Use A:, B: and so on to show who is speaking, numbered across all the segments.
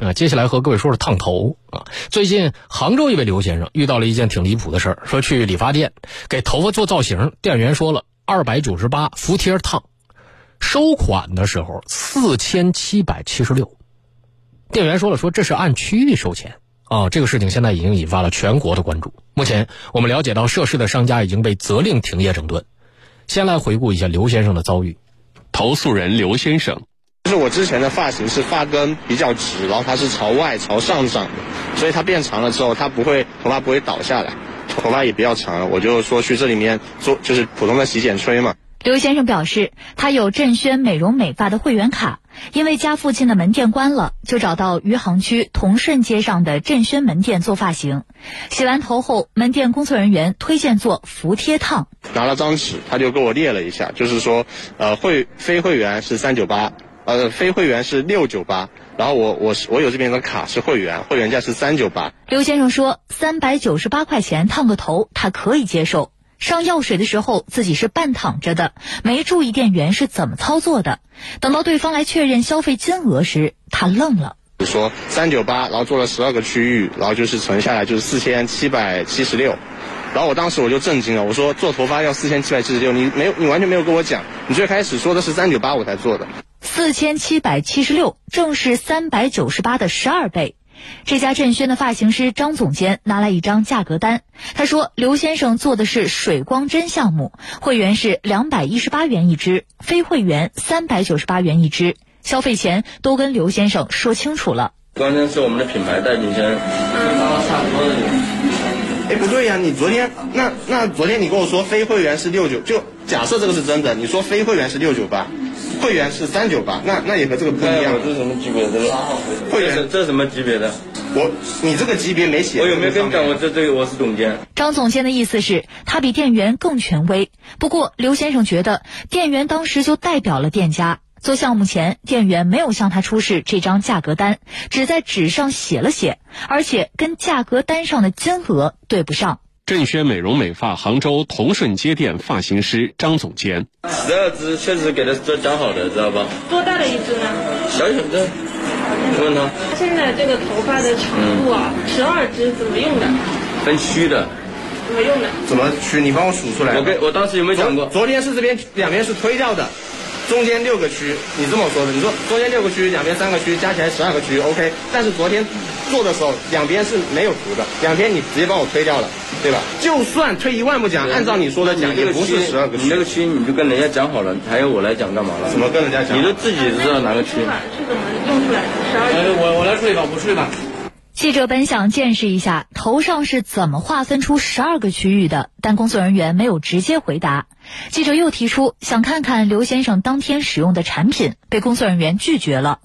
A: 啊，接下来和各位说说烫头啊。最近杭州一位刘先生遇到了一件挺离谱的事儿，说去理发店给头发做造型，店员说了二百九十八服帖烫，收款的时候四千七百七十六，店员说了说这是按区域收钱啊。这个事情现在已经引发了全国的关注。目前我们了解到涉事的商家已经被责令停业整顿。先来回顾一下刘先生的遭遇。
B: 投诉人刘先生。
C: 就是我之前的发型是发根比较直，然后它是朝外朝上长的，所以它变长了之后，它不会头发不会倒下来，头发也比较长了。我就说去这里面做就是普通的洗剪吹嘛。
D: 刘先生表示，他有振轩美容美发的会员卡，因为家附近的门店关了，就找到余杭区同顺街上的振轩门店做发型。洗完头后，门店工作人员推荐做服帖烫，
C: 拿了张纸，他就给我列了一下，就是说，呃，会非会员是三九八。呃，非会员是六九八，然后我我是我有这边的卡是会员，会员价是三九八。
D: 刘先生说，三百九十八块钱烫个头，他可以接受。上药水的时候自己是半躺着的，没注意店员是怎么操作的。等到对方来确认消费金额时，他愣了。
C: 说三九八，然后做了十二个区域，然后就是存下来就是四千七百七十六。然后我当时我就震惊了，我说做头发要四千七百七十六，你没有你完全没有跟我讲，你最开始说的是三九八我才做的。
D: 四千七百七十六，正是三百九十八的十二倍。这家振轩的发型师张总监拿来一张价格单，他说：“刘先生做的是水光针项目，会员是两百一十八元一支，非会员三百九十八元一支，消费前都跟刘先生说清楚了。”
E: 光针是我们的品牌代理商，嗯，差不
C: 多。哎，不对呀，你昨天那那昨天你跟我说非会员是六九，就假设这个是真的，你说非会员是六九八。会员是三九八，那那也和这个不一样。
E: 这是什么级别的？会员这是什么级别的？
C: 我你这个级别没写。
E: 我有没有跟你讲？我这这个我是总监。
D: 张总监的意思是，他比店员更权威。不过刘先生觉得，店员当时就代表了店家。做项目前，店员没有向他出示这张价格单，只在纸上写了写，而且跟价格单上的金额对不上。
B: 振轩美容美发杭州同顺街店发型师张总监，
E: 十二支确实给他都讲好的，知道吧？
F: 多大的一支呢？
E: 小小的，问他。
F: 现在这个头发的长度啊，十二支怎么用的？
E: 分区的。
F: 怎么用的？
C: 怎么区？你帮我数出来。
E: 我跟我当时有没有讲过？
C: 昨天是这边两边是推掉的。中间六个区，你这么说的，你说中间六个区，两边三个区，加起来十二个区，OK。但是昨天做的时候，两边是没有图的，两边你直接帮我推掉了，对吧？就算退一万步讲，按照你说的讲，也不是十二个区。
E: 你那个区你就跟人家讲好了，还要我来讲干嘛了？
C: 怎么跟人家讲？
E: 你都自己知道哪个区？
F: 是怎么用出来的？十二。
G: 我我来处理吧，我处理吧。
D: 记者本想见识一下头上是怎么划分出十二个区域的，但工作人员没有直接回答。记者又提出想看看刘先生当天使用的产品，被工作人员拒绝了。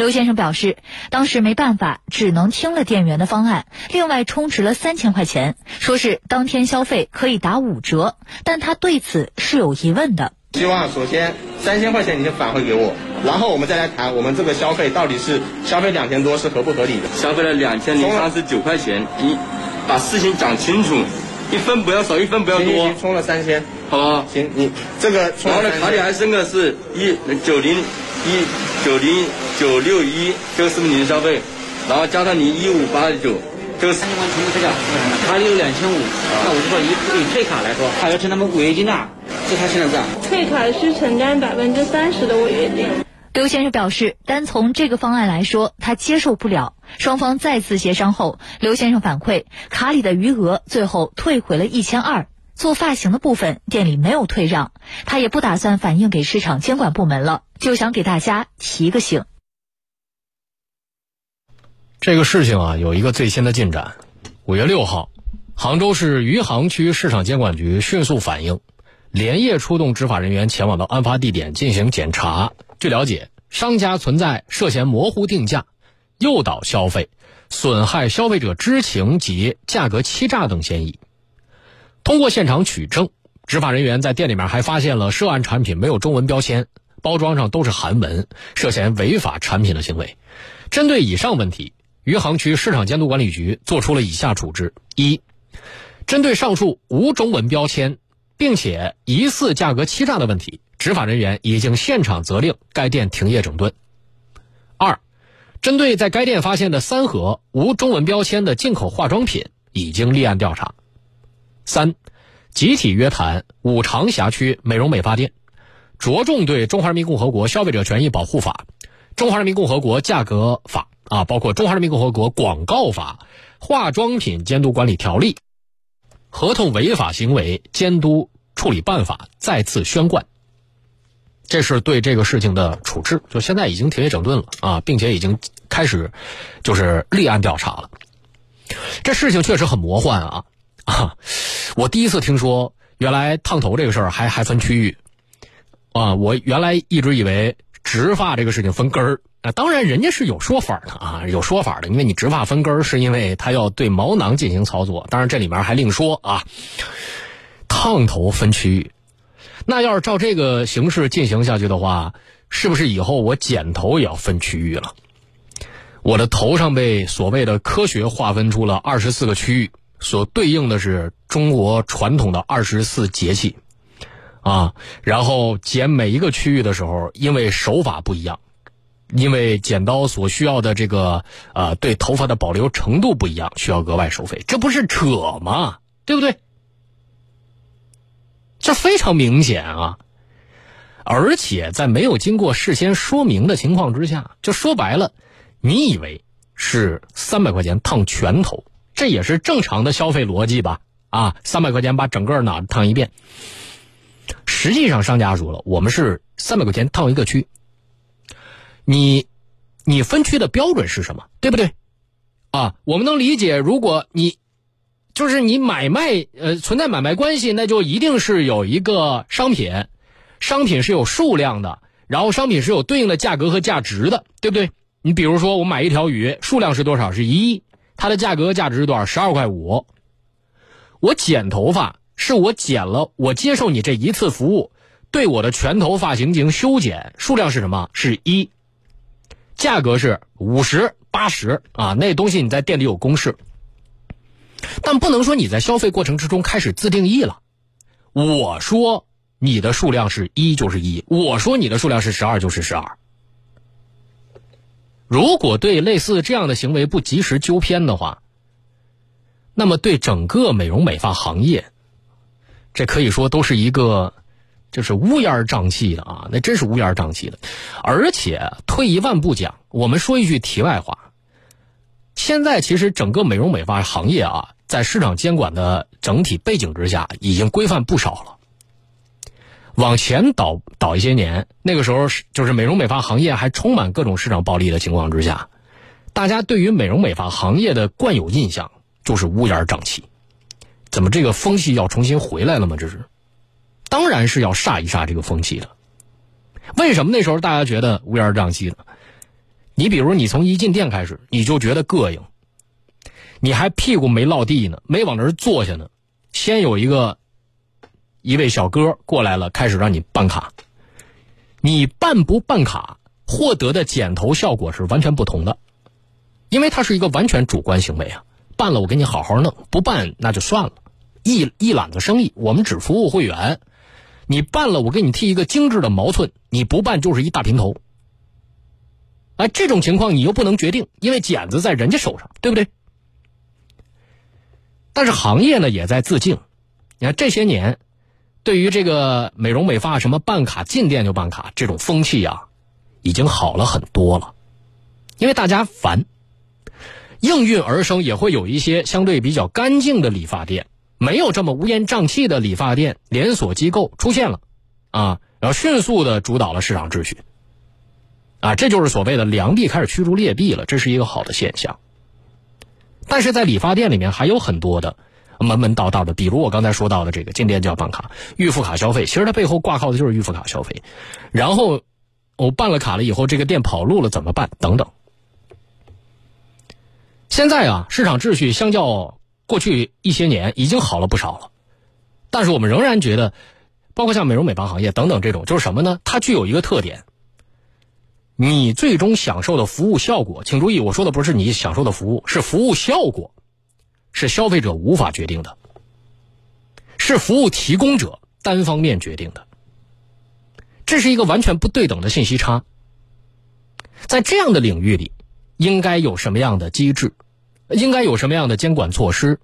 D: 刘先生表示，当时没办法，只能听了店员的方案，另外充值了三千块钱，说是当天消费可以打五折，但他对此是有疑问的。
C: 希望首先三千块钱你先返回给我，然后我们再来谈我们这个消费到底是消费两千多是合不合理的？
E: 消费了两千零三十九块钱，你把事情讲清楚，一分不要少，一分不要多。
C: 充了三千，
E: 好不好？
C: 行，你这个
E: 然后呢，卡里还剩个是一九零一九零九六一，这个是不是你的消费？然后加上你一五八九。这个三千块钱全部退掉，卡里有两千五，那我就说以以退卡来说，还要承担违约金呐？这他现在这
F: 退卡需承担百分之三十的违约金。
D: 刘先生表示，单从这个方案来说，他接受不了。双方再次协商后，刘先生反馈卡里的余额最后退回了一千二，做发型的部分店里没有退让，他也不打算反映给市场监管部门了，就想给大家提个醒。
A: 这个事情啊，有一个最新的进展。五月六号，杭州市余杭区市场监管局迅速反应，连夜出动执法人员前往到案发地点进行检查。据了解，商家存在涉嫌模糊定价、诱导消费、损害消费者知情及价格欺诈等嫌疑。通过现场取证，执法人员在店里面还发现了涉案产品没有中文标签，包装上都是韩文，涉嫌违法产品的行为。针对以上问题，余杭区市场监督管理局作出了以下处置：一、针对上述无中文标签，并且疑似价格欺诈的问题，执法人员已经现场责令该店停业整顿；二、针对在该店发现的三盒无中文标签的进口化妆品，已经立案调查。三，集体约谈五常辖区美容美发店，着重对《中华人民共和国消费者权益保护法》、《中华人民共和国价格法》啊，包括《中华人民共和国广告法》、《化妆品监督管理条例》、《合同违法行为监督处理办法》再次宣贯。这是对这个事情的处置，就现在已经停业整顿了啊，并且已经开始就是立案调查了。这事情确实很魔幻啊啊！我第一次听说，原来烫头这个事儿还还分区域啊！我原来一直以为植发这个事情分根儿啊，当然人家是有说法的啊，有说法的，因为你植发分根儿是因为它要对毛囊进行操作，当然这里面还另说啊。烫头分区域。那要是照这个形式进行下去的话，是不是以后我剪头也要分区域了？我的头上被所谓的科学划分出了二十四个区域，所对应的是中国传统的二十四节气，啊，然后剪每一个区域的时候，因为手法不一样，因为剪刀所需要的这个呃对头发的保留程度不一样，需要额外收费，这不是扯吗？对不对？这非常明显啊！而且在没有经过事先说明的情况之下，就说白了，你以为是三百块钱烫全头，这也是正常的消费逻辑吧？啊，三百块钱把整个脑袋烫一遍。实际上，商家说了，我们是三百块钱烫一个区。你，你分区的标准是什么？对不对？啊，我们能理解，如果你。就是你买卖呃存在买卖关系，那就一定是有一个商品，商品是有数量的，然后商品是有对应的价格和价值的，对不对？你比如说我买一条鱼，数量是多少？是一，它的价格价值是多少？十二块五。我剪头发是我剪了，我接受你这一次服务，对我的全头发型进行修剪，数量是什么？是一，价格是五十八十啊，那东西你在店里有公式。但不能说你在消费过程之中开始自定义了。我说你的数量是一就是一，我说你的数量是十二就是十二。如果对类似这样的行为不及时纠偏的话，那么对整个美容美发行业，这可以说都是一个就是乌烟瘴气的啊，那真是乌烟瘴气的。而且退一万步讲，我们说一句题外话。现在其实整个美容美发行业啊，在市场监管的整体背景之下，已经规范不少了。往前倒倒一些年，那个时候是就是美容美发行业还充满各种市场暴利的情况之下，大家对于美容美发行业的惯有印象就是乌烟瘴气。怎么这个风气要重新回来了吗？这是，当然是要煞一煞这个风气的。为什么那时候大家觉得乌烟瘴气呢？你比如，你从一进店开始，你就觉得膈应，你还屁股没落地呢，没往那儿坐下呢，先有一个一位小哥过来了，开始让你办卡，你办不办卡，获得的剪头效果是完全不同的，因为它是一个完全主观行为啊。办了我给你好好弄，不办那就算了，一一揽子生意，我们只服务会员。你办了我给你剃一个精致的毛寸，你不办就是一大平头。哎，这种情况你又不能决定，因为剪子在人家手上，对不对？但是行业呢也在自净。你看这些年，对于这个美容美发什么办卡进店就办卡这种风气啊，已经好了很多了。因为大家烦，应运而生也会有一些相对比较干净的理发店，没有这么乌烟瘴气的理发店连锁机构出现了，啊，然后迅速的主导了市场秩序。啊，这就是所谓的良币开始驱逐劣币了，这是一个好的现象。但是在理发店里面还有很多的门门道道的，比如我刚才说到的这个进店就要办卡、预付卡消费，其实它背后挂靠的就是预付卡消费。然后我办了卡了以后，这个店跑路了怎么办？等等。现在啊，市场秩序相较过去一些年已经好了不少了，但是我们仍然觉得，包括像美容美发行业等等这种，就是什么呢？它具有一个特点。你最终享受的服务效果，请注意，我说的不是你享受的服务，是服务效果，是消费者无法决定的，是服务提供者单方面决定的。这是一个完全不对等的信息差。在这样的领域里，应该有什么样的机制，应该有什么样的监管措施，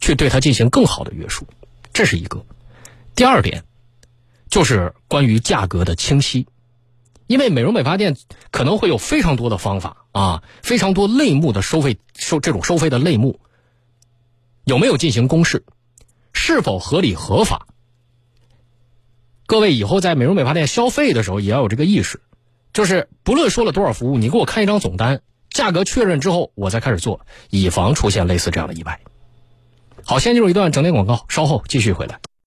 A: 去对它进行更好的约束，这是一个。第二点，就是关于价格的清晰，因为美容美发店可能会有非常多的方法啊，非常多类目的收费收这种收费的类目，有没有进行公示，是否合理合法？各位以后在美容美发店消费的时候也要有这个意识，就是不论说了多少服务，你给我看一张总单，价格确认之后我再开始做，以防出现类似这样的意外。好，先进入一段整点广告，稍后继续回来。